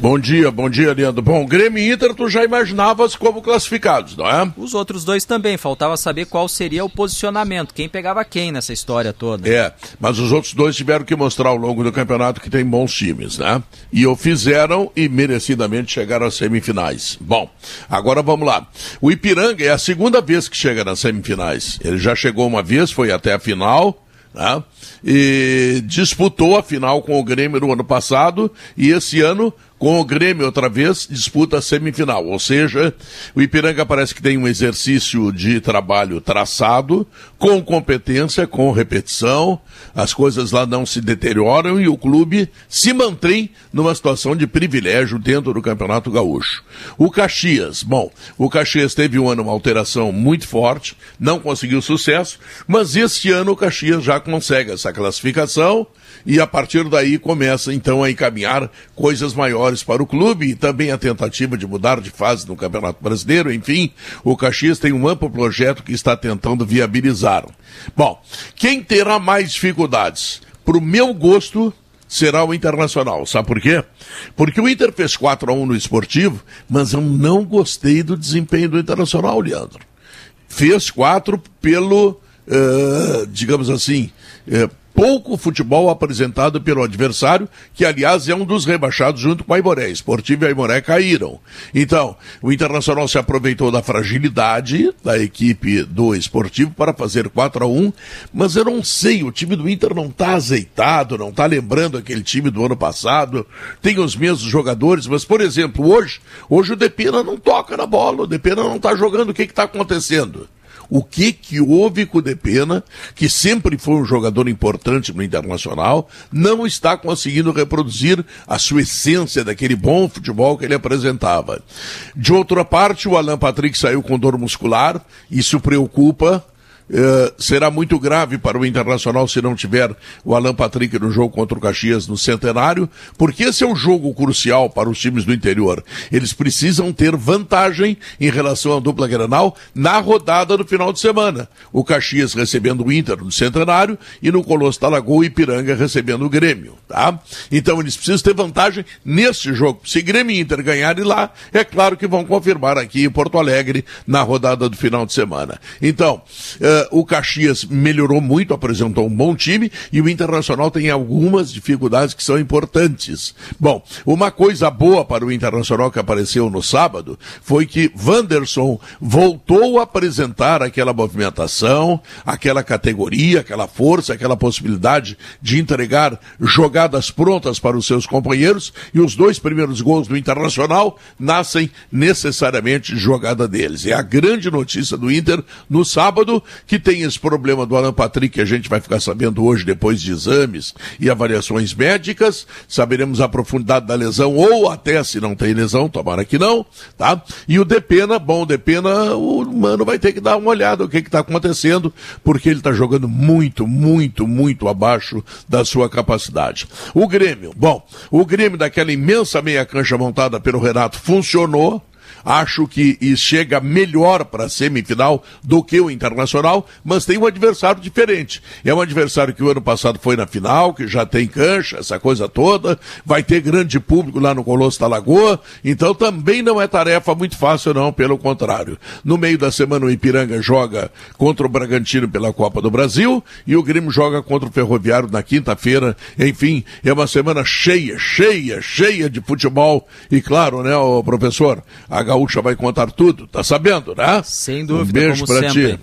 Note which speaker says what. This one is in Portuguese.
Speaker 1: Bom dia, bom dia, Leandro. Bom, Grêmio e Inter tu já imaginavas como classificados, não é?
Speaker 2: Os outros dois também, faltava saber qual seria o posicionamento, quem pegava quem nessa história toda.
Speaker 1: É, mas os outros dois tiveram que mostrar ao longo do campeonato que tem bons times, né? E o fizeram e merecidamente chegaram às semifinais. Bom, agora vamos lá. O Ipiranga é a segunda vez que chega nas semifinais. Ele já chegou uma vez, foi até a final, né? E disputou a final com o Grêmio no ano passado e esse ano com o Grêmio outra vez, disputa a semifinal. Ou seja, o Ipiranga parece que tem um exercício de trabalho traçado, com competência, com repetição, as coisas lá não se deterioram e o clube se mantém numa situação de privilégio dentro do Campeonato Gaúcho. O Caxias, bom, o Caxias teve um ano uma alteração muito forte, não conseguiu sucesso, mas este ano o Caxias já consegue essa classificação e a partir daí começa então a encaminhar coisas maiores para o clube e também a tentativa de mudar de fase no Campeonato Brasileiro. Enfim, o Caxias tem um amplo projeto que está tentando viabilizar. Bom, quem terá mais dificuldades? Para o meu gosto, será o Internacional. Sabe por quê? Porque o Inter fez 4 a 1 no esportivo, mas eu não gostei do desempenho do Internacional, Leandro. Fez 4 pelo, uh, digamos assim, uh, pouco futebol apresentado pelo adversário, que aliás é um dos rebaixados junto com a Imoré. Esportivo e a Imoré caíram. Então, o Internacional se aproveitou da fragilidade da equipe do Esportivo para fazer 4 a 1 mas eu não sei, o time do Inter não está azeitado, não está lembrando aquele time do ano passado, tem os mesmos jogadores, mas, por exemplo, hoje, hoje o Depena não toca na bola, o Depena não está jogando, o que está acontecendo? O que que houve com o Depena, que sempre foi um jogador importante no Internacional, não está conseguindo reproduzir a sua essência daquele bom futebol que ele apresentava. De outra parte, o Alan Patrick saiu com dor muscular, isso preocupa, Uh, será muito grave para o Internacional se não tiver o Alan Patrick no jogo contra o Caxias no Centenário, porque esse é um jogo crucial para os times do interior. Eles precisam ter vantagem em relação à dupla Granal na rodada do final de semana. O Caxias recebendo o Inter no Centenário e no Colosso da Lagoa e Piranga recebendo o Grêmio, tá? Então eles precisam ter vantagem nesse jogo. Se Grêmio e Inter ganharem lá, é claro que vão confirmar aqui em Porto Alegre na rodada do final de semana. Então, uh, o Caxias melhorou muito, apresentou um bom time e o Internacional tem algumas dificuldades que são importantes. Bom, uma coisa boa para o Internacional que apareceu no sábado foi que Wanderson voltou a apresentar aquela movimentação, aquela categoria, aquela força, aquela possibilidade de entregar jogadas prontas para os seus companheiros e os dois primeiros gols do Internacional nascem necessariamente jogada deles. É a grande notícia do Inter no sábado que tem esse problema do Alan Patrick, que a gente vai ficar sabendo hoje depois de exames e avaliações médicas, saberemos a profundidade da lesão, ou até se não tem lesão, tomara que não, tá? E o Depena, bom, o Depena, o mano vai ter que dar uma olhada o que está acontecendo, porque ele está jogando muito, muito, muito abaixo da sua capacidade. O Grêmio, bom, o Grêmio daquela imensa meia cancha montada pelo Renato funcionou, Acho que chega melhor para a semifinal do que o Internacional, mas tem um adversário diferente. É um adversário que o ano passado foi na final, que já tem cancha, essa coisa toda, vai ter grande público lá no Colosso da Lagoa, então também não é tarefa muito fácil, não, pelo contrário. No meio da semana o Ipiranga joga contra o Bragantino pela Copa do Brasil e o Grêmio joga contra o Ferroviário na quinta-feira. Enfim, é uma semana cheia, cheia, cheia de futebol e claro, né, professor, a Gaúcha vai contar tudo, tá sabendo, né?
Speaker 2: Sem dúvida,
Speaker 1: um beijo
Speaker 2: para
Speaker 1: ti.